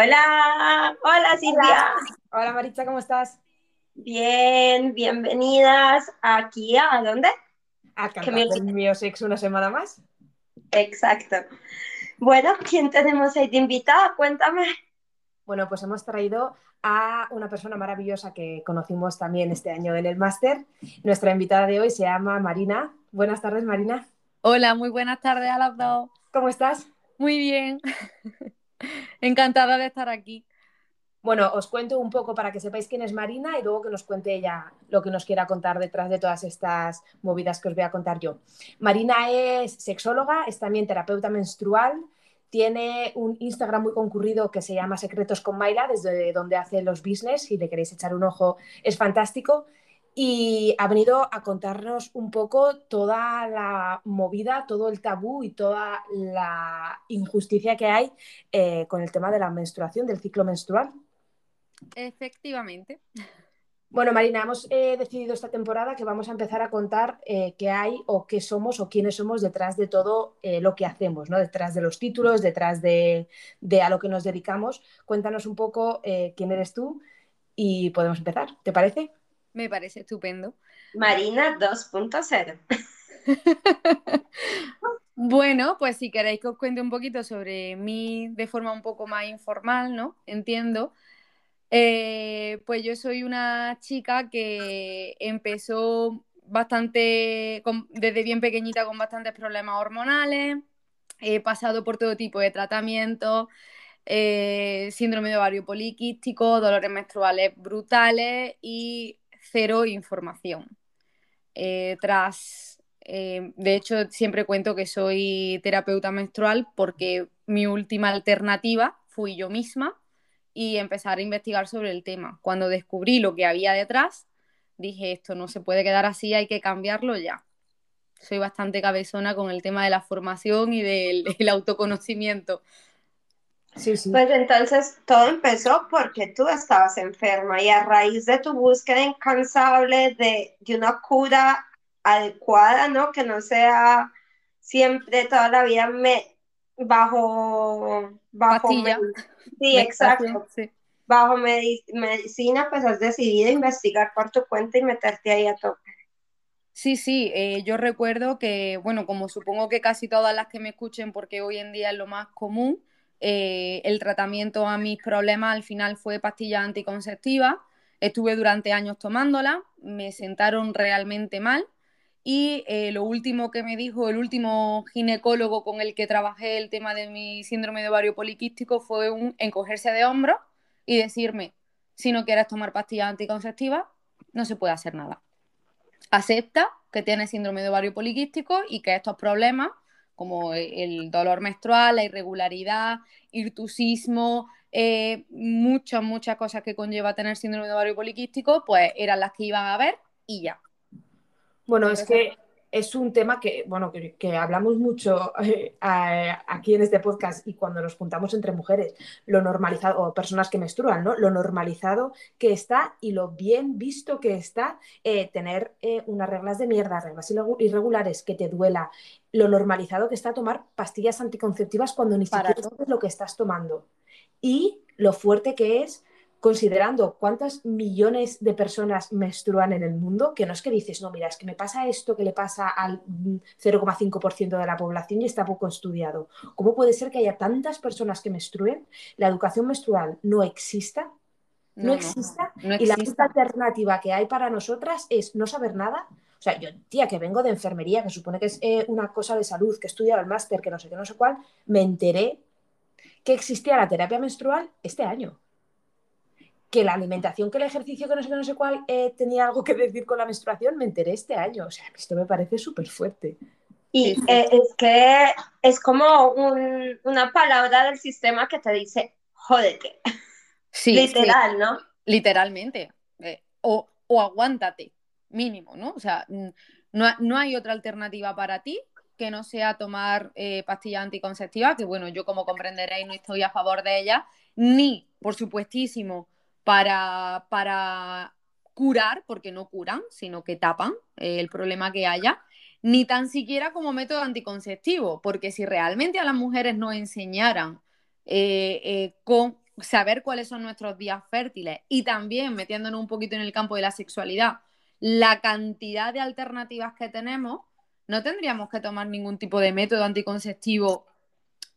Hola, hola Silvia. Hola Maritza, ¿cómo estás? Bien, bienvenidas aquí a ¿dónde? A cantar sexo una semana más. Exacto. Bueno, ¿quién tenemos ahí de invitada? Cuéntame. Bueno, pues hemos traído a una persona maravillosa que conocimos también este año en el máster. Nuestra invitada de hoy se llama Marina. Buenas tardes, Marina. Hola, muy buenas tardes a las dos. ¿Cómo estás? Muy bien. Encantada de estar aquí. Bueno, os cuento un poco para que sepáis quién es Marina y luego que nos cuente ella lo que nos quiera contar detrás de todas estas movidas que os voy a contar yo. Marina es sexóloga, es también terapeuta menstrual, tiene un Instagram muy concurrido que se llama Secretos con Maila, desde donde hace los business, si le queréis echar un ojo, es fantástico. Y ha venido a contarnos un poco toda la movida, todo el tabú y toda la injusticia que hay eh, con el tema de la menstruación, del ciclo menstrual. Efectivamente. Bueno, Marina, hemos eh, decidido esta temporada que vamos a empezar a contar eh, qué hay o qué somos o quiénes somos detrás de todo lo que hacemos, ¿no? Detrás de los títulos, detrás de, a lo que nos dedicamos. Cuéntanos un poco quién eres tú y podemos empezar. ¿Te parece? Me parece estupendo. Marina 2.0. bueno, pues si queréis que os cuente un poquito sobre mí de forma un poco más informal, ¿no? Entiendo. Eh, pues yo soy una chica que empezó bastante, desde bien pequeñita con bastantes problemas hormonales, he pasado por todo tipo de tratamientos, eh, síndrome de ovario poliquístico, dolores menstruales brutales y cero información. Eh, tras, de hecho, siempre cuento que soy terapeuta menstrual porque mi última alternativa fui yo misma y empezar a investigar sobre el tema. Cuando descubrí lo que había detrás, dije, esto no se puede quedar así, hay que cambiarlo ya. Soy bastante cabezona con el tema de la formación y del, autoconocimiento. Sí, sí. Pues entonces todo empezó porque tú estabas enferma y a raíz de tu búsqueda incansable de, de una cura adecuada, ¿no? Que no sea siempre toda la vida me, bajo, bajo Sí, exacto. Bajo medicina, pues has decidido investigar por tu cuenta y meterte ahí a tope. Sí, sí, eh, yo recuerdo que, bueno, como supongo que casi todas las que me escuchen, porque hoy en día es lo más común, eh, el tratamiento a mis problemas al final fue pastilla anticonceptiva. Estuve durante años tomándola, me sentaron realmente mal y eh, lo último que me dijo el último ginecólogo con el que trabajé el tema de mi síndrome de ovario poliquístico fue un encogerse de hombros y decirme, si no quieres tomar pastillas anticonceptivas, no se puede hacer nada. Acepta que tienes síndrome de ovario poliquístico y que estos problemas, como el dolor menstrual, la irregularidad, hirtusismo, eh, muchas, muchas cosas que conlleva tener síndrome de ovario poliquístico, pues eran las que iban a ver y ya. Bueno, es que es un tema que, bueno, que, hablamos mucho eh, aquí en este podcast y cuando nos juntamos entre mujeres, lo normalizado, o personas que menstruan, ¿no? Lo normalizado que está y lo bien visto que está eh, tener eh, unas reglas de mierda, reglas irregulares, que te duela, lo normalizado que está tomar pastillas anticonceptivas cuando ni siquiera sabes lo que estás tomando. Y lo fuerte que es considerando cuántas millones de personas menstruan en el mundo, que no es que dices, no, mira, es que me pasa esto que le pasa al 0,5% de la población y está poco estudiado. ¿Cómo puede ser que haya tantas personas que menstruen, la educación menstrual no exista? No, exista. y la única alternativa que hay para nosotras es no saber nada. O sea, yo, tía, que vengo de enfermería, que supone que es eh, una cosa de salud, que he estudiado el máster, que no sé qué, no sé cuál, me enteré que existía la terapia menstrual este año que la alimentación, que el ejercicio, que no sé qué, no sé cuál, eh, tenía algo que decir con la menstruación, me enteré este año. O sea, esto me parece súper fuerte. Y eh, es que es como una palabra del sistema que te dice, jódete. Sí, Literal, ¿no? Literalmente. Eh, o, aguántate, mínimo, ¿no? O sea, no, no, hay otra alternativa para ti que no sea tomar pastillas anticonceptivas, que bueno, yo como comprenderéis no estoy a favor de ellas, ni, por supuestísimo, para, curar, porque no curan, sino que tapan eh, el problema que haya, ni tan siquiera como método anticonceptivo, porque si realmente a las mujeres nos enseñaran eh, eh, saber cuáles son nuestros días fértiles y también metiéndonos un poquito en el campo de la sexualidad, la cantidad de alternativas que tenemos, no tendríamos que tomar ningún tipo de método anticonceptivo,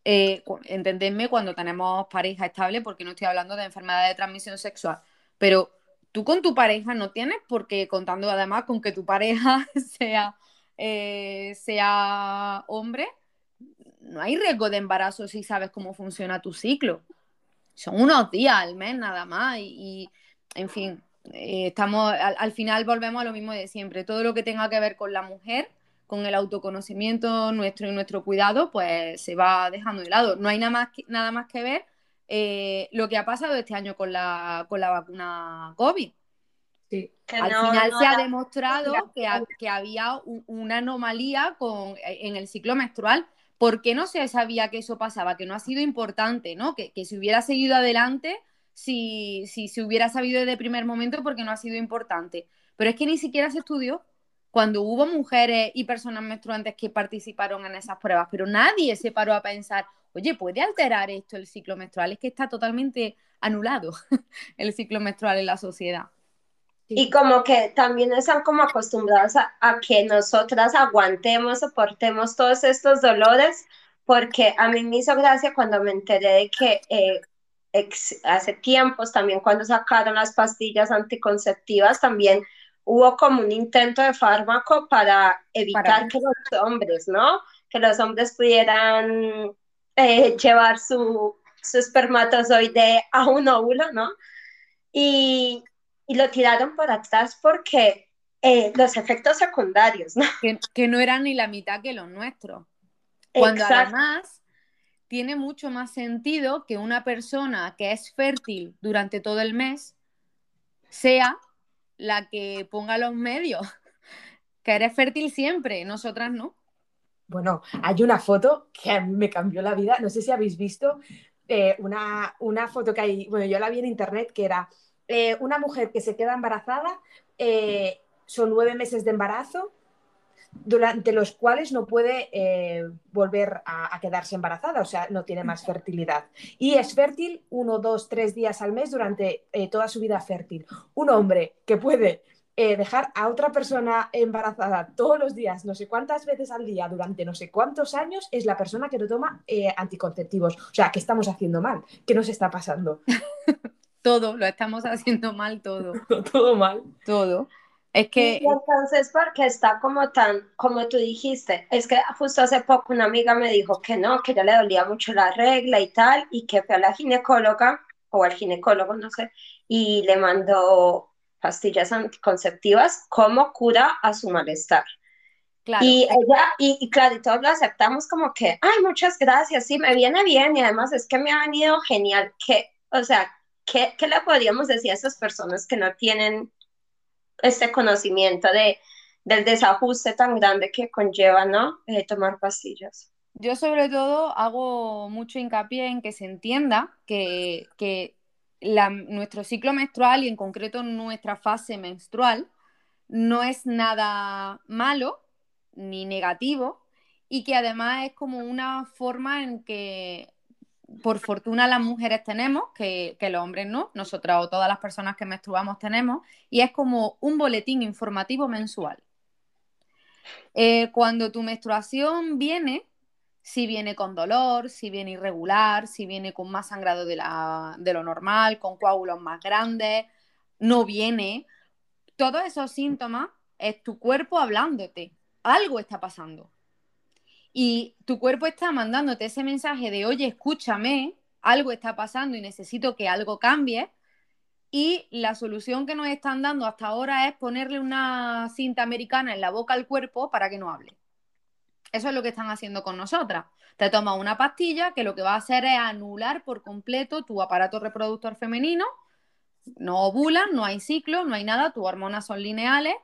eh, cuando tenemos pareja estable, porque no estoy hablando de enfermedad de transmisión sexual, pero tú con tu pareja no tienes porque contando además con que tu pareja sea, eh, sea hombre, no hay riesgo de embarazo si sabes cómo funciona tu ciclo. Son unos días al mes nada más y, en fin, eh, estamos al, final volvemos a lo mismo de siempre. Todo lo que tenga que ver con la mujer, con el autoconocimiento nuestro y nuestro cuidado, pues se va dejando de lado. No hay nada más que, nada más que ver eh, lo que ha pasado este año con la, con la vacuna COVID. Al final se ha demostrado que, que había una anomalía con, en el ciclo menstrual ¿Por qué no se sabía que eso pasaba? Que no ha sido importante, ¿no? Que, que se hubiera seguido adelante si, si se hubiera sabido desde el primer momento porque no ha sido importante. Pero es que ni siquiera se estudió cuando hubo mujeres y personas menstruantes que participaron en esas pruebas, pero nadie se paró a pensar, oye, ¿puede alterar esto el ciclo menstrual? Es que está totalmente anulado el ciclo menstrual en la sociedad. Y como que también están como acostumbrados a, que nosotras aguantemos, soportemos todos estos dolores, porque a mí me hizo gracia cuando me enteré de que eh, hace tiempos también cuando sacaron las pastillas anticonceptivas, también hubo como un intento de fármaco para evitar que los hombres, ¿no? Que los hombres pudieran eh, llevar su, su espermatozoide a un óvulo, ¿no? Y, y lo tiraron por atrás porque eh, los efectos secundarios, ¿no? Que, no eran ni la mitad que los nuestros. Cuando además tiene mucho más sentido que una persona que es fértil durante todo el mes sea la que ponga los medios. Que eres fértil siempre, nosotras no. Bueno, hay una foto que a mí me cambió la vida. No sé si habéis visto eh, una, una, foto que hay, bueno, yo la vi en internet que era eh, una mujer que se queda embarazada, eh, son nueve meses de embarazo, durante los cuales no puede eh, volver a, quedarse embarazada, o sea, no tiene más fertilidad. Y es fértil uno, dos, tres días al mes durante toda su vida fértil. Un hombre que puede dejar a otra persona embarazada todos los días, no sé cuántas veces al día, durante no sé cuántos años, es la persona que no toma anticonceptivos. O sea, ¿qué estamos haciendo mal? ¿Qué nos está pasando? todo, lo estamos haciendo mal todo. todo mal. Todo. Es que... Y entonces, porque está como tan, como tú dijiste, es que justo hace poco una amiga me dijo que no, que ya le dolía mucho la regla y tal, y que fue a la ginecóloga, o al ginecólogo, no sé, y le mandó pastillas anticonceptivas como cura a su malestar. Claro. Y ella, y, y, claro, y todos lo aceptamos como que, ay, muchas gracias, sí, me viene bien, y además es que me ha venido genial, que, o sea, ¿qué, ¿qué, le podríamos decir a esas personas que no tienen este conocimiento de, del desajuste tan grande que conlleva, ¿no? Eh, tomar pastillas. Yo sobre todo hago mucho hincapié en que se entienda que, que nuestro ciclo menstrual y en concreto nuestra fase menstrual no es nada malo ni negativo y que además es como una forma en que por fortuna las mujeres tenemos, que, los hombres no, nosotras o todas las personas que menstruamos tenemos, y es como un boletín informativo mensual. Eh, cuando tu menstruación viene, si viene con dolor, si viene irregular, si viene con más sangrado de, de lo normal, con coágulos más grandes, no viene, todos esos síntomas es tu cuerpo hablándote, algo está pasando y tu cuerpo está mandándote ese mensaje de, oye, escúchame, algo está pasando y necesito que algo cambie. Y la solución que nos están dando hasta ahora es ponerle una cinta americana en la boca al cuerpo para que no hable. Eso es lo que están haciendo con nosotras. Te tomas una pastilla que lo que va a hacer es anular por completo tu aparato reproductor femenino. No ovulan, no hay ciclo, no hay nada, tus hormonas son lineales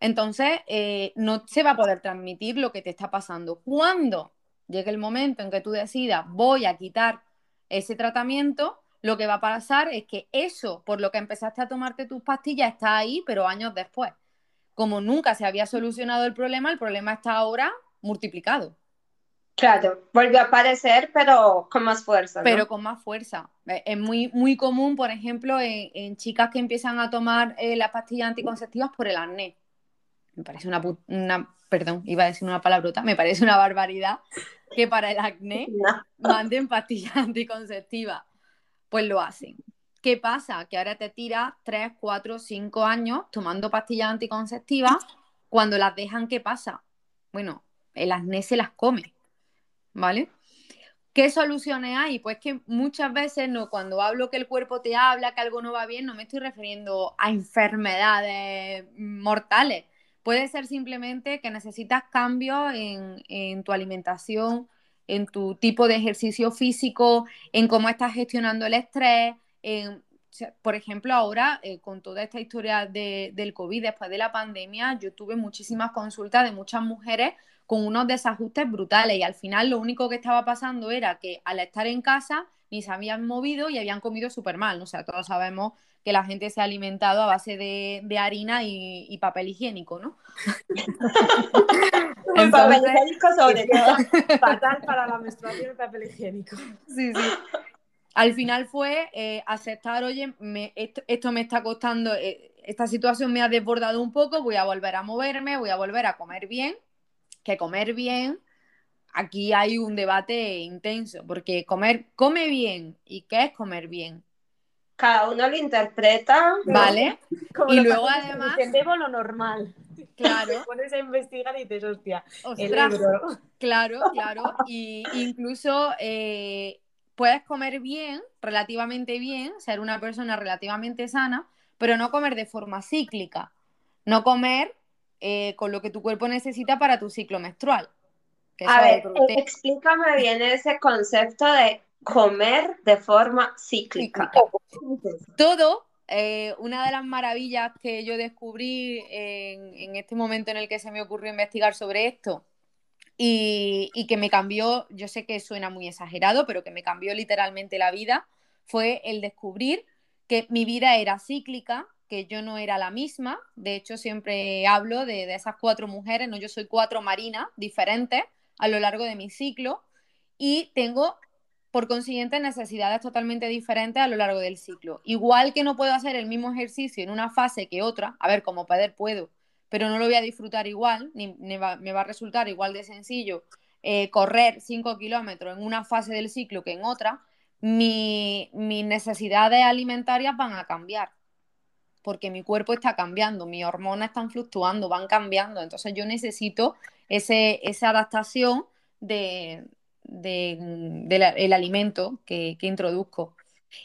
entonces, eh, no se va a poder transmitir lo que te está pasando. Cuando llegue el momento en que tú decidas, voy a quitar ese tratamiento, lo que va a pasar es que eso, por lo que empezaste a tomarte tus pastillas, está ahí, pero años después. Como nunca se había solucionado el problema, el problema está ahora multiplicado. Claro, volvió a aparecer, pero con más fuerza. Pero con más fuerza. Es muy, muy común, por ejemplo, en, chicas que empiezan a tomar eh, las pastillas anticonceptivas por el acné. Me parece una, una, perdón, iba a decir una palabrota, me parece una barbaridad que para el acné manden pastillas anticonceptivas. Pues lo hacen. ¿Qué pasa? Que ahora te tiras 3, 4, 5 años tomando pastillas anticonceptivas. Cuando las dejan, ¿qué pasa? Bueno, el acné se las come. ¿Vale? ¿Qué soluciones hay? Pues que muchas veces no, cuando hablo que el cuerpo te habla, que algo no va bien, no me estoy refiriendo a enfermedades mortales. Puede ser simplemente que necesitas cambios en, tu alimentación, en tu tipo de ejercicio físico, en cómo estás gestionando el estrés. por ejemplo, ahora eh, con toda esta historia del COVID, después de la pandemia, yo tuve muchísimas consultas de muchas mujeres con unos desajustes brutales y al final lo único que estaba pasando era que al estar en casa ni se habían movido y habían comido súper mal. O sea, todos sabemos que la gente se ha alimentado a base de, harina y, papel higiénico, ¿no? el papel higiénico sobre todo. Fatal para la menstruación el papel higiénico. Sí, sí. Al final fue eh, aceptar, oye, esto, me está costando, eh, esta situación me ha desbordado un poco, voy a volver a moverme, voy a volver a comer bien que comer bien, aquí hay un debate intenso, porque comer, come bien, ¿y qué es comer bien? Cada uno lo interpreta. Vale. y luego además. Entendemos lo normal. Claro. Te pones a investigar y te hostia. Claro, claro. Y incluso eh, puedes comer bien, relativamente bien, ser una persona relativamente sana, pero no comer de forma cíclica. No comer eh, con lo que tu cuerpo necesita para tu ciclo menstrual. a ver, explícame bien ese concepto de comer de forma cíclica. Todo, eh, una de las maravillas que yo descubrí en, este momento en el que se me ocurrió investigar sobre esto y, y, que me cambió, yo sé que suena muy exagerado, pero que me cambió literalmente la vida, fue el descubrir que mi vida era cíclica que yo no era la misma. De hecho, siempre hablo de, esas cuatro mujeres, ¿no? Yo soy cuatro marinas diferentes a lo largo de mi ciclo y tengo, por consiguiente, necesidades totalmente diferentes a lo largo del ciclo. Igual que no puedo hacer el mismo ejercicio en una fase que otra, a ver, como poder puedo, pero no lo voy a disfrutar igual, ni, me va a resultar igual de sencillo eh, correr cinco kilómetros en una fase del ciclo que en otra, mis necesidades alimentarias van a cambiar porque mi cuerpo está cambiando, mis hormonas están fluctuando, van cambiando. Entonces yo necesito ese, esa adaptación del de, alimento que, introduzco.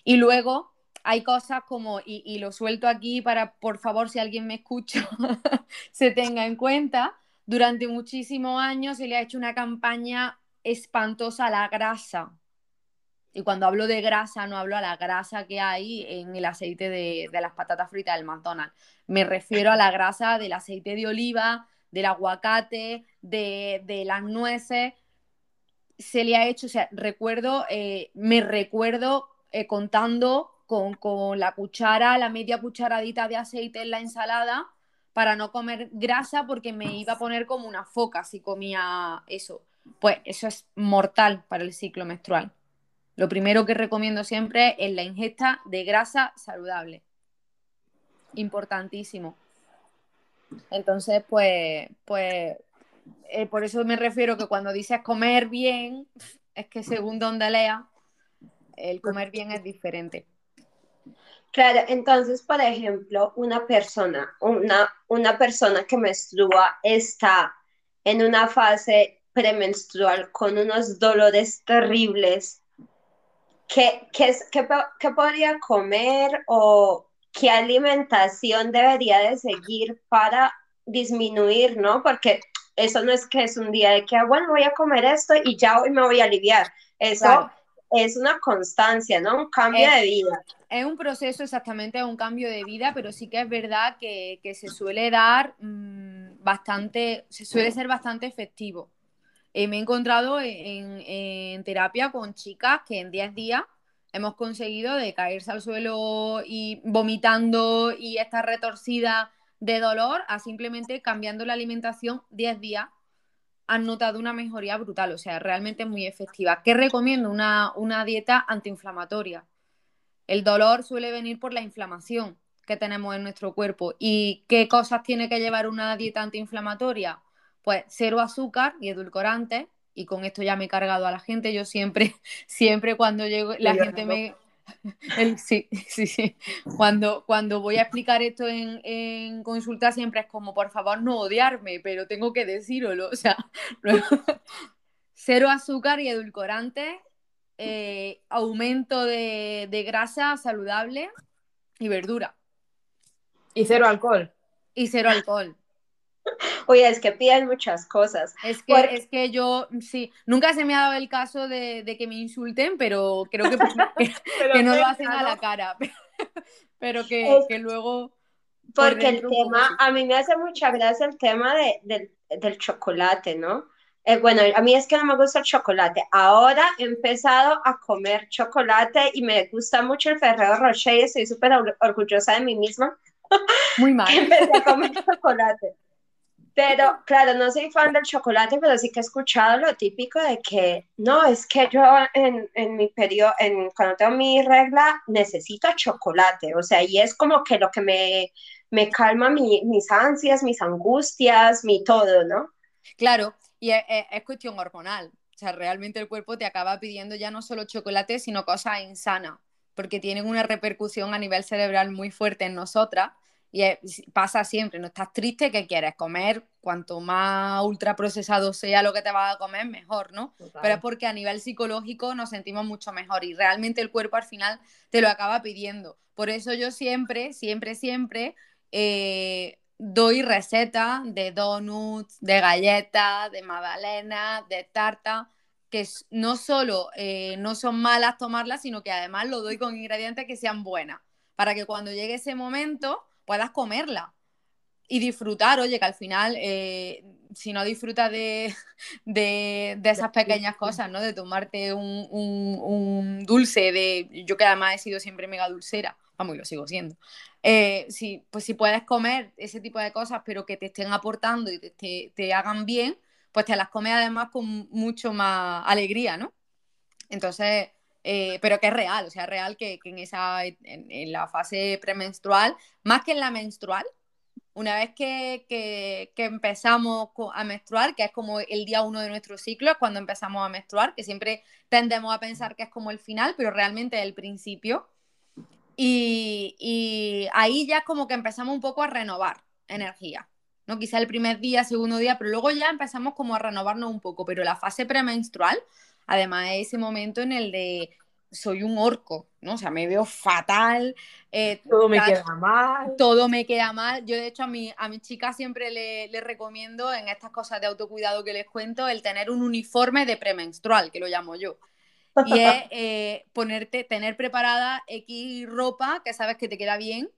Y luego hay cosas como, y, lo suelto aquí para, por favor, si alguien me escucha, se tenga en cuenta, durante muchísimos años se le ha hecho una campaña espantosa a la grasa. Y cuando hablo de grasa, no hablo a la grasa que hay en el aceite de, las patatas fritas del McDonald's. Me refiero a la grasa del aceite de oliva, del aguacate, de, las nueces. Se le ha hecho, o sea, recuerdo, eh, me recuerdo eh, contando con, con la cuchara, la media cucharadita de aceite en la ensalada para no comer grasa porque me iba a poner como una foca si comía eso. Pues eso es mortal para el ciclo menstrual. Lo primero que recomiendo siempre es la ingesta de grasa saludable. Importantísimo. Entonces, pues, pues eh, por eso me refiero que cuando dices comer bien, es que según donde lea, el comer bien es diferente. Claro, entonces, por ejemplo, una persona, una, una persona que menstrua está en una fase premenstrual con unos dolores terribles ¿qué, qué, podría comer o qué alimentación debería de seguir para disminuir, ¿no? Porque eso no es que es un día de que, ah, bueno, voy a comer esto y ya hoy me voy a aliviar. Eso es una constancia, ¿no? Un cambio de vida. Es un proceso exactamente, un cambio de vida, pero sí que es verdad que, se suele dar mm, bastante, se suele ser bastante efectivo. Eh, me he encontrado en, terapia con chicas que en 10 días hemos conseguido de caerse al suelo y vomitando y estar retorcida de dolor a simplemente cambiando la alimentación 10 días han notado una mejoría brutal, o sea, realmente muy efectiva. ¿Qué recomiendo? Una, una dieta antiinflamatoria. El dolor suele venir por la inflamación que tenemos en nuestro cuerpo. ¿Y qué cosas tiene que llevar una dieta antiinflamatoria? Pues cero azúcar y edulcorantes, y con esto ya me he cargado a la gente. Yo siempre, siempre cuando llego, la gente me, sí, sí, sí. Cuando, cuando voy a explicar esto en, consulta siempre es como, por favor, no odiarme, pero tengo que decirlo. O sea, cero azúcar y edulcorante, eh, aumento de, de grasa saludable y verdura. Y cero alcohol. Y cero alcohol. Oye, es que piden muchas cosas. Es que, es que yo, sí, nunca se me ha dado el caso de, que me insulten, pero creo que, que, no lo hacen a la cara, pero que, luego... Porque el tema, a mí me hace mucha gracia el tema de, del chocolate, ¿no? Eh, bueno, a mí es que no me gusta el chocolate. Ahora he empezado a comer chocolate y me gusta mucho el Ferrero Rocher y estoy súper orgullosa de mí misma. Muy mal. Empecé a comer chocolate. Pero, claro, no soy fan del chocolate, pero sí que he escuchado lo típico de que, no, es que yo en, en mi periodo, en, cuando tengo mi regla, necesito chocolate. O sea, y es como que lo que me, me calma mis ansias, mis angustias, mi todo, ¿no? Claro, y es, es, cuestión hormonal. O sea, realmente el cuerpo te acaba pidiendo ya no solo chocolate, sino cosas insanas, porque tienen una repercusión a nivel cerebral muy fuerte en nosotras y pasa siempre, no estás triste, ¿qué quieres? Comer, cuanto más ultraprocesado sea lo que te vas a comer, mejor, ¿no? Pero es porque a nivel psicológico nos sentimos mucho mejor y realmente el cuerpo al final te lo acaba pidiendo. Por eso yo siempre, siempre, siempre eh, doy recetas de donuts, de galletas, de magdalena, de tarta, que no solo eh, no son malas tomarlas, sino que además lo doy con ingredientes que sean buenas, para que cuando llegue ese momento puedas comerla y disfrutar, oye, que al final, eh, si no disfrutas de, esas pequeñas cosas, ¿no? De tomarte un, dulce, de yo que además he sido siempre mega dulcera, vamos, y lo sigo siendo. Eh, si, pues si puedes comer ese tipo de cosas, pero que te estén aportando y te, hagan bien, pues te las comes además con mucho más alegría, ¿no? Entonces, eh, pero que es real, o sea, es real que, en, esa, en, la fase premenstrual, más que en la menstrual, una vez que, empezamos a menstruar, que es como el día uno de nuestro ciclo, es cuando empezamos a menstruar, que siempre tendemos a pensar que es como el final, pero realmente es el principio. Y, y ahí ya como que empezamos un poco a renovar energía. ¿no? Quizá el primer día, segundo día, pero luego ya empezamos como a renovarnos un poco. Pero la fase premenstrual, Además, ese momento en el de soy un orco, ¿no? O sea, me veo fatal. Eh, todo me queda mal. Todo me queda mal. Yo, de hecho, a mi, a mi chica siempre le, recomiendo en estas cosas de autocuidado que les cuento el tener un uniforme de premenstrual, que lo llamo yo. Y es eh, ponerte, tener preparada X ropa que sabes que te queda bien,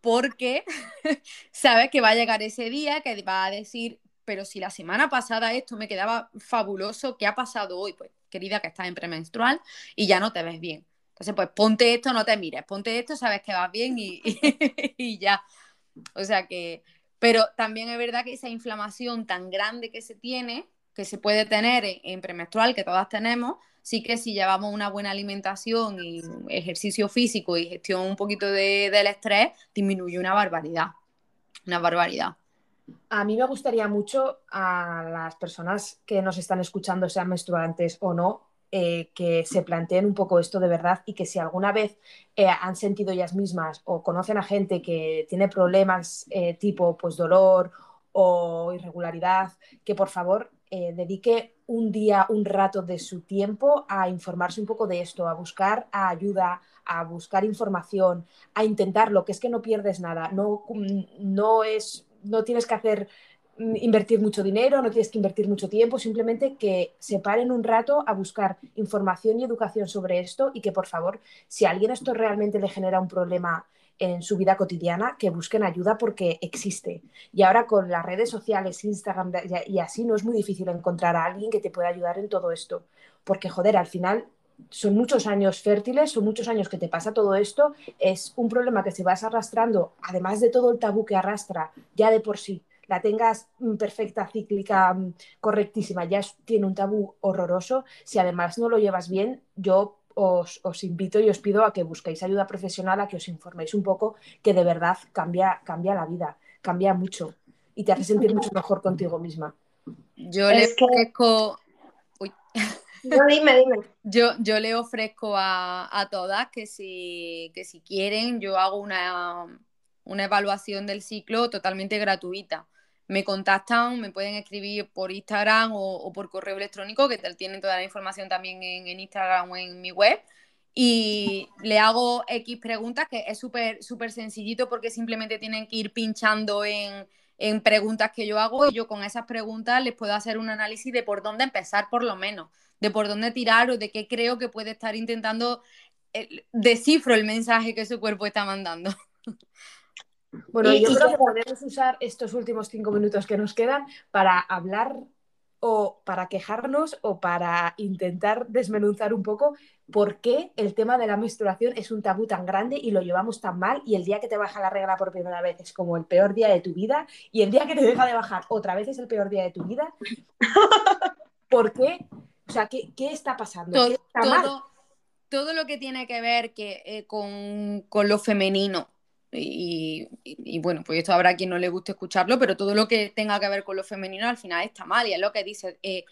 porque sabes que va a llegar ese día que va a decir, pero si la semana pasada esto me quedaba fabuloso, ¿qué ha pasado hoy? Pues, querida, que estás en premenstrual y ya no te ves bien. Entonces, pues ponte esto, no te mires, ponte esto, sabes que vas bien y, y, ya. O sea que, pero también es verdad que esa inflamación tan grande que se tiene, que se puede tener en, premenstrual, que todas tenemos, sí que si llevamos una buena alimentación y ejercicio físico y gestión un poquito de, del estrés, disminuye una barbaridad. Una barbaridad. A mí me gustaría mucho a las personas que nos están escuchando, sean menstruantes o no, eh, que se planteen un poco esto de verdad y que si alguna vez eh, han sentido ellas mismas o conocen a gente que tiene problemas eh, tipo pues dolor o irregularidad, que por favor dedique un día, un rato de su tiempo a informarse un poco de esto, a buscar ayuda, a buscar información, a intentarlo, que es que no pierdes nada, no, no es no tienes que hacer mm, invertir mucho dinero, no tienes que invertir mucho tiempo, simplemente que se paren un rato a buscar información y educación sobre esto y que por favor, si a alguien esto realmente le genera un problema en su vida cotidiana, que busquen ayuda porque existe. Y ahora con las redes sociales, Instagram y así, no es muy difícil encontrar a alguien que te pueda ayudar en todo esto. Porque, joder, al final son muchos años fértiles, son muchos años que te pasa todo esto, es un problema que se vas arrastrando, además de todo el tabú que arrastra ya de por sí la tengas mm, perfecta, cíclica, mm, correctísima, ya tiene un tabú horroroso. Si además no lo llevas bien, yo os, invito y os pido a que busquéis ayuda profesional, a que os informéis un poco, que de verdad cambia, cambia la vida, cambia mucho y te hace sentir mucho mejor contigo misma. Yo le Yo, yo le ofrezco a, todas que si, que si quieren, yo hago una, una evaluación del ciclo totalmente gratuita me contactan, me pueden escribir por Instagram o, por correo electrónico, que tienen toda la información también en, Instagram o en mi web. Y le hago X preguntas, que es súper súper sencillito porque simplemente tienen que ir pinchando en, en preguntas que yo hago y yo con esas preguntas les puedo hacer un análisis de por dónde empezar por lo menos, de por dónde tirar o de qué creo que puede estar intentando, eh, descifro el mensaje que su cuerpo está mandando. Bueno, yo creo que podemos usar estos últimos cinco minutos que nos quedan para hablar o para quejarnos o para intentar desmenuzar un poco por qué el tema de la menstruación es un tabú tan grande y lo llevamos tan mal y el día que te baja la regla por primera vez es como el peor día de tu vida y el día que te deja de bajar otra vez es el peor día de tu vida. ¿Por qué? O sea, ¿qué, está pasando? Todo, lo que tiene que ver que, eh, con, con lo femenino y, bueno, pues esto habrá quien no le guste escucharlo, pero todo lo que tenga que ver con lo femenino al final está mal y es lo que dice. Eh,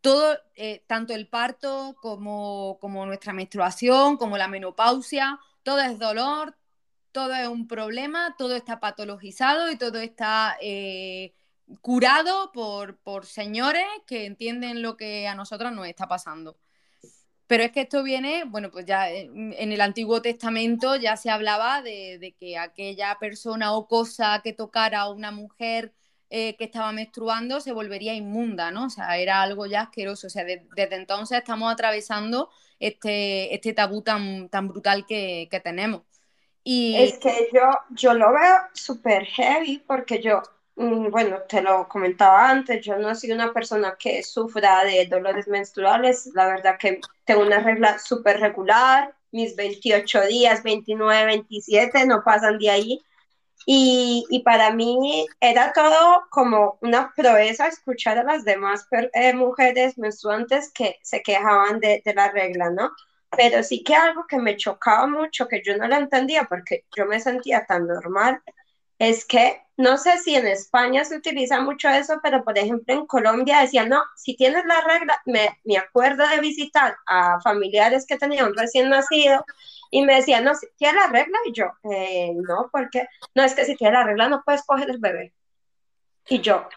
todo, eh, tanto el parto como, como nuestra menstruación, como la menopausia, todo es dolor, todo es un problema, todo está patologizado y todo está eh, curado por, por señores que entienden lo que a nosotros nos está pasando. Pero es que esto viene, bueno, pues ya en el Antiguo Testamento ya se hablaba de, que aquella persona o cosa que tocara a una mujer eh, que estaba menstruando se volvería inmunda, ¿no? O sea, era algo ya asqueroso. O sea, desde entonces estamos atravesando este, este tabú tan, tan brutal que, tenemos. Y... Es que yo, yo lo veo súper heavy porque yo Mm, bueno, te lo comentaba antes, yo no soy una persona que sufra de dolores menstruales, la verdad que tengo una regla súper regular, mis 28 días, 29, 27 no pasan de ahí. Y, y, para mí era todo como una proeza escuchar a las demás eh, mujeres menstruantes que se quejaban de, de la regla, ¿no? Pero sí que algo que me chocaba mucho, que yo no lo entendía porque yo me sentía tan normal, es que no sé si en España se utiliza mucho eso, pero por ejemplo en Colombia decían, no, si tienes la regla, me, me acuerdo de visitar a familiares que tenían recién nacido y me decían, no, si tienes la regla, y yo, eh, no, porque no es que si tienes la regla no puedes coger el bebé. Y yo,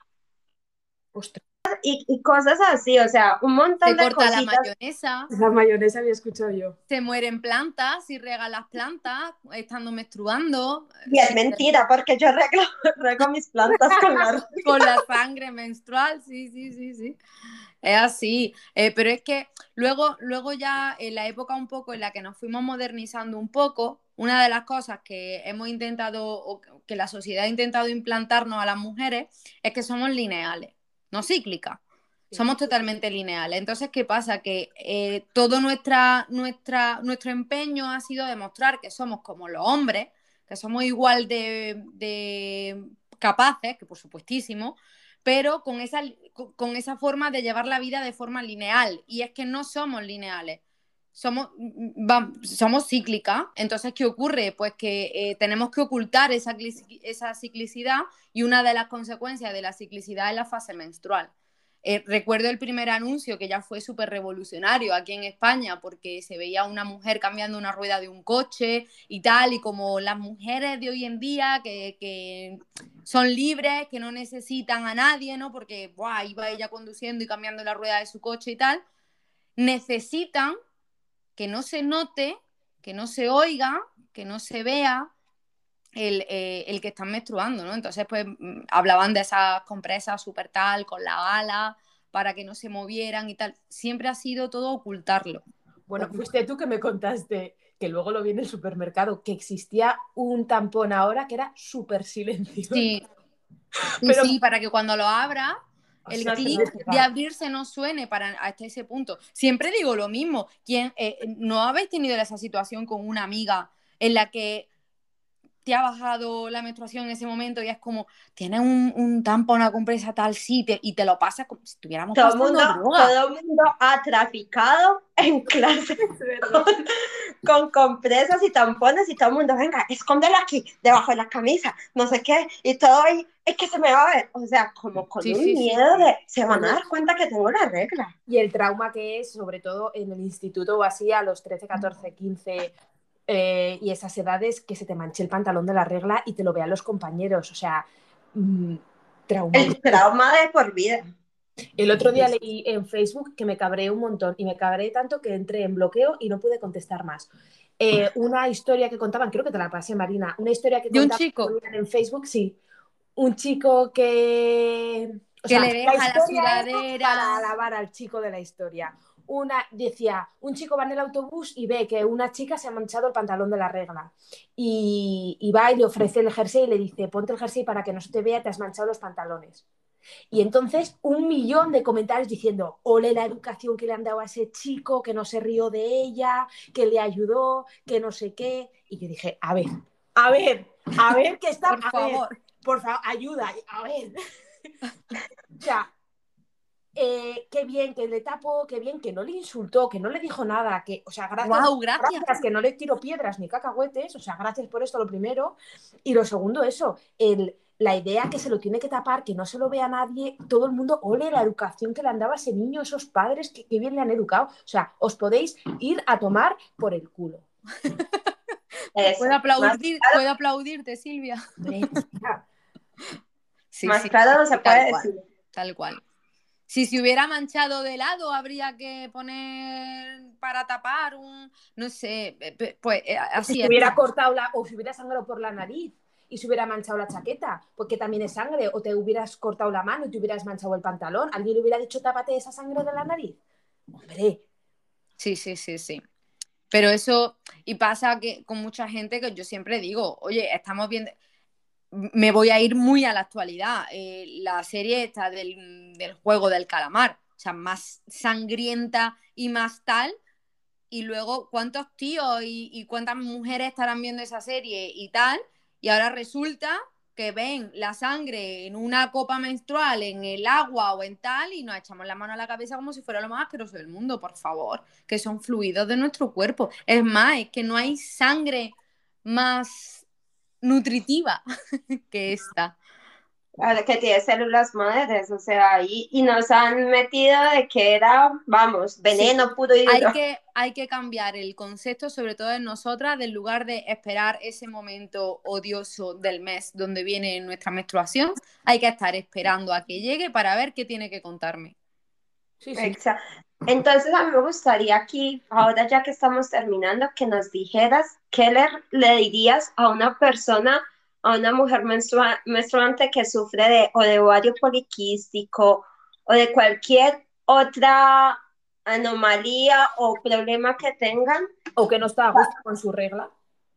y, cosas así, o sea, un montón se corta la mayonesa. La mayonesa había escuchado yo. Se mueren plantas, si rega las plantas, estando menstruando. Y es mentira, porque yo rego, rego mis plantas con la... con la sangre menstrual, sí, sí, sí, sí. Es así, eh, pero es que luego, luego ya en la época un poco en la que nos fuimos modernizando un poco, una de las cosas que hemos intentado, o que la sociedad ha intentado implantarnos a las mujeres, es que somos lineales no cíclica. Somos totalmente lineales. Entonces, ¿qué pasa? Que eh, todo nuestra, nuestra, nuestro empeño ha sido demostrar que somos como los hombres, que somos igual de, capaces, que por supuestísimo, pero con esa, con esa forma de llevar la vida de forma lineal. Y es que no somos lineales somos, somos cíclicas. Entonces, ¿qué ocurre? Pues que eh, tenemos que ocultar esa, esa, ciclicidad y una de las consecuencias de la ciclicidad es la fase menstrual. Eh, recuerdo el primer anuncio que ya fue súper revolucionario aquí en España porque se veía una mujer cambiando una rueda de un coche y tal, y como las mujeres de hoy en día que, que son libres, que no necesitan a nadie, ¿no? Porque iba ella conduciendo y cambiando la rueda de su coche y tal, necesitan que no se note, que no se oiga, que no se vea eh, el, que están menstruando, ¿no? Entonces, pues mm, hablaban de esas compresas súper tal, con la ala, para que no se movieran y tal. Siempre ha sido todo ocultarlo. Bueno, fuiste tú que me contaste que luego lo vi en el supermercado, que existía un tampón ahora que era súper silencioso. Sí. Pero... sí, para que cuando lo abra el clic de abrirse no suene para hasta ese punto. Siempre digo lo mismo. ¿Quién, eh, ¿No habéis tenido esa situación con una amiga en la que te ha bajado la menstruación en ese momento y es como, tienes un, un tampón, una compresa tal sitio y te lo pasas como si estuviéramos todo mundo, Todo el mundo ha traficado en clase con, compresas y tampones y todo el mundo, venga, escóndelo aquí, debajo de la camisa, no sé qué, y todo ahí, es que se me va a ver, o sea, como con un miedo de, se van a dar cuenta que tengo la regla. Y el trauma que es, sobre todo en el instituto o así, a los 13, 14, 15 eh, y esas edades que se te manche el pantalón de la regla y te lo vean los compañeros. O sea, mm, trauma. El trauma de por vida. El otro día leí en Facebook que me cabré un montón y me cabré tanto que entré en bloqueo y no pude contestar más. Eh, una historia que contaban, creo que te la pasé, Marina, una historia que contaban un chico? en Facebook, sí. Un chico que... que le deja la, la sudadera. Para alabar al chico de la historia una, decía, un chico va en el autobús y ve que una chica se ha manchado el pantalón de la regla. Y, va y le ofrece el jersey y le dice, ponte el jersey para que no se te vea, te has manchado los pantalones. Y entonces un millón de comentarios diciendo, ole la educación que le han dado a ese chico, que no se rió de ella, que le ayudó, que no sé qué. Y yo dije, a ver, a ver, a ver qué está... Por favor. por favor, ayuda, a ver. o sea, eh, qué bien que le tapó, qué bien que no le insultó, que no le dijo nada, que, o sea, gracias, gracias. que no le tiro piedras ni cacahuetes, o sea, gracias por esto lo primero. Y lo segundo, eso, el, la idea que se lo tiene que tapar, que no se lo vea nadie, todo el mundo, ole la educación que le han dado a ese niño, esos padres, que, bien le han educado. O sea, os podéis ir a tomar por el culo. ¿Puedo, aplaudir, ¿Puedo aplaudirte, Silvia? sí, Más claro no se puede decir. Tal cual. Si se hubiera manchado de lado, habría que poner para tapar un, no sé, pues eh, así. Si se hubiera cortado la, o si hubiera sangrado por la nariz y se hubiera manchado la chaqueta, porque también es sangre, o te hubieras cortado la mano y te hubieras manchado el pantalón, ¿alguien le hubiera dicho tápate esa sangre de la nariz? Hombre. Sí, sí, sí, sí. Pero eso, y pasa que con mucha gente que yo siempre digo, oye, estamos viendo, me voy a ir muy a la actualidad. Eh, la serie está del, juego del calamar, o sea, más sangrienta y más tal. Y luego, ¿cuántos tíos y, cuántas mujeres estarán viendo esa serie y tal? Y ahora resulta que ven la sangre en una copa menstrual, en el agua o en tal, y nos echamos la mano a la cabeza como si fuera lo más asqueroso del mundo, por favor, que son fluidos de nuestro cuerpo. Es más, es que no hay sangre más nutritiva que esta. Que tiene células madres, o sea, y, y nos han metido de que era, vamos, veneno puro y hay que, hay que cambiar el concepto, sobre todo en nosotras, del lugar de esperar ese momento odioso del mes donde viene nuestra menstruación, hay que estar esperando a que llegue para ver qué tiene que contarme. Sí, sí. Entonces, a mí me gustaría aquí, ahora ya que estamos terminando, que nos dijeras qué le, dirías a una persona, a una mujer menstruante que sufre de o de ovario poliquístico o de cualquier otra anomalía o problema que tengan. O que no está a con su regla.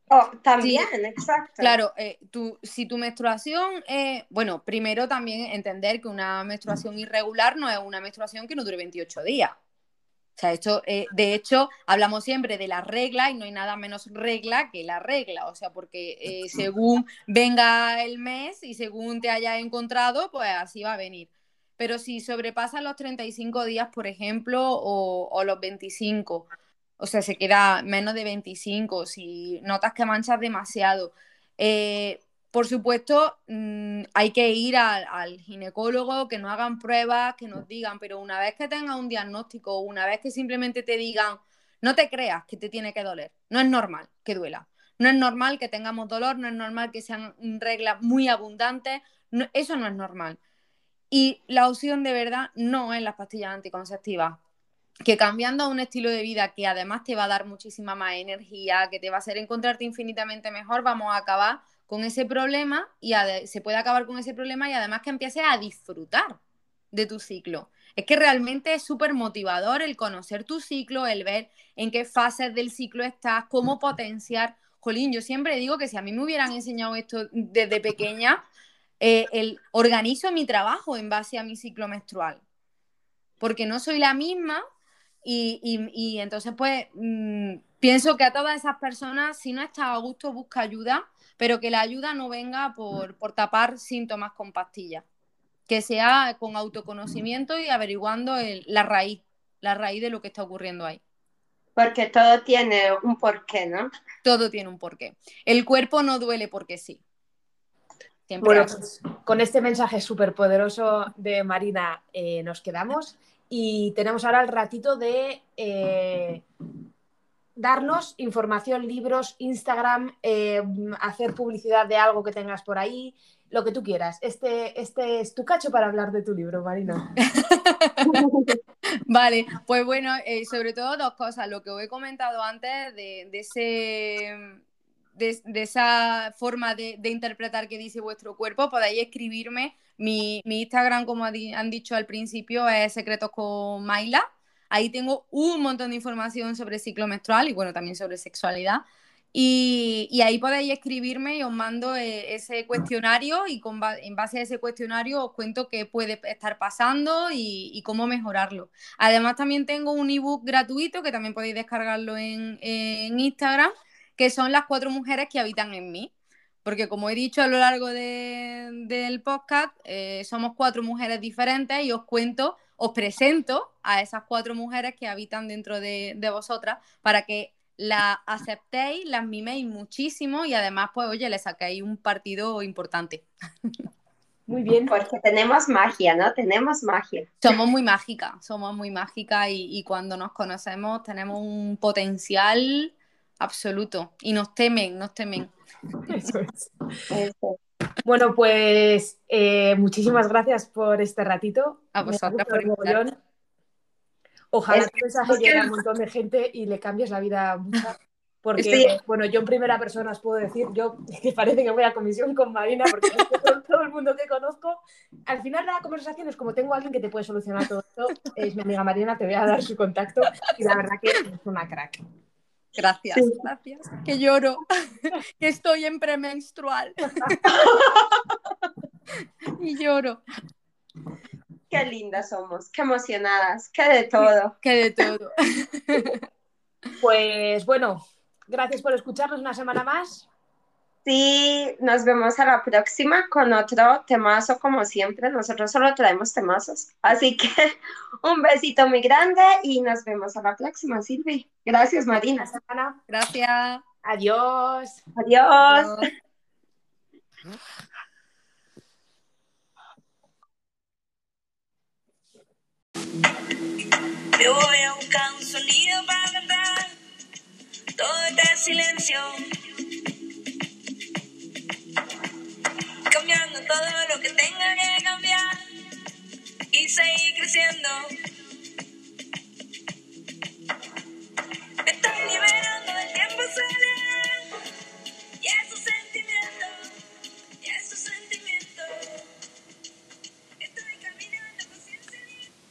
Oh, también, exacto. Claro, eh, si tu menstruación, bueno, primero también entender que una menstruación irregular no es una menstruación que no dure 28 días. O sea, esto, eh, de hecho, hablamos siempre de la regla y no hay nada menos regla que la regla. O sea, porque eh, según venga el mes y según te haya encontrado, pues así va a venir. Pero si sobrepasa los 35 días, por ejemplo, o, los 25, o sea, se queda menos de 25, si notas que manchas demasiado, eh, por supuesto, mm, hay que ir al, ginecólogo, que nos hagan pruebas, que nos digan, pero una vez que tengas un diagnóstico, una vez que simplemente te digan, no te creas que te tiene que doler, no es normal que duela, no es normal que tengamos dolor, no es normal que sean reglas muy abundantes, eso no es normal. Y la opción de verdad no es las pastillas anticonceptivas, que cambiando a un estilo de vida que además te va a dar muchísima más energía, que te va a hacer encontrarte infinitamente mejor, vamos a acabar con ese problema y se puede acabar con ese problema y además que empieces a disfrutar de tu ciclo. Es que realmente es súper motivador el conocer tu ciclo, el ver en qué fases del ciclo estás, cómo potenciar. Jolín, yo siempre digo que si a mí me hubieran enseñado esto desde pequeña, eh, el organizo mi trabajo en base a mi ciclo menstrual. Porque no soy la misma Y, entonces, pues, mm, pienso que a todas esas personas, si no está a gusto, busca ayuda, pero que la ayuda no venga por, tapar síntomas con pastillas, que sea con autoconocimiento y averiguando la raíz, la raíz de lo que está ocurriendo ahí. Porque todo tiene un porqué, ¿no? Todo tiene un porqué. El cuerpo no duele porque sí. bueno, pues, con este mensaje súper poderoso de Marina eh, nos quedamos. Y tenemos ahora el ratito de eh, darnos información, libros, Instagram, eh, hacer publicidad de algo que tengas por ahí, lo que tú quieras. Este, este es tu cacho para hablar de tu libro, Marina. vale, pues bueno, eh, sobre todo dos cosas. Lo que os he comentado antes de, ese de, esa forma de, interpretar que dice vuestro cuerpo, podéis escribirme. Mi, Instagram, como han dicho al principio, es Secretos con Maila. Ahí tengo un montón de información sobre ciclo menstrual y bueno, también sobre sexualidad. Y, ahí podéis escribirme y os mando eh, ese cuestionario y en base a ese cuestionario os cuento qué puede estar pasando y, cómo mejorarlo. Además también tengo un ebook gratuito que también podéis descargarlo en, en Instagram que son las cuatro mujeres que habitan en mí. Porque como he dicho a lo largo del podcast, eh, somos cuatro mujeres diferentes y os cuento, os presento a esas cuatro mujeres que habitan dentro de, vosotras para que las aceptéis, las miméis muchísimo y además, pues, oye, le saquéis un partido importante. Muy bien. Porque tenemos magia, ¿no? Tenemos magia. Somos muy mágicas, somos muy mágicas y, y cuando nos conocemos tenemos un potencial absoluto. Y nos temen, nos temen. Eso es. Bueno, pues eh, muchísimas gracias por este ratito. A vosotras por Ojalá tu mensaje llegue a un montón de gente y le cambies la vida a muchas. Porque, bueno, yo en primera persona os puedo decir, yo que parece que voy a comisión con Marina, porque con todo el mundo que conozco, al final la conversación es como tengo a alguien que te puede solucionar todo esto, es mi amiga Marina, te voy a dar su contacto y la verdad que es una crack. Gracias, gracias. Que lloro, que estoy en premenstrual. y lloro. Qué lindas somos, qué emocionadas, qué de todo. Qué de todo. pues bueno, gracias por escucharnos una semana más. Sí, nos vemos a la próxima con otro temazo como siempre. Nosotros solo traemos temazos. Así que un besito muy grande y nos vemos a la próxima, Silvi. Gracias, Marina. Gracias. Adiós. Adiós. Yo voy a buscar un sonido para cantar todo silencio. todo lo que tenga que cambiar y seguir creciendo. Me estoy liberando, el tiempo se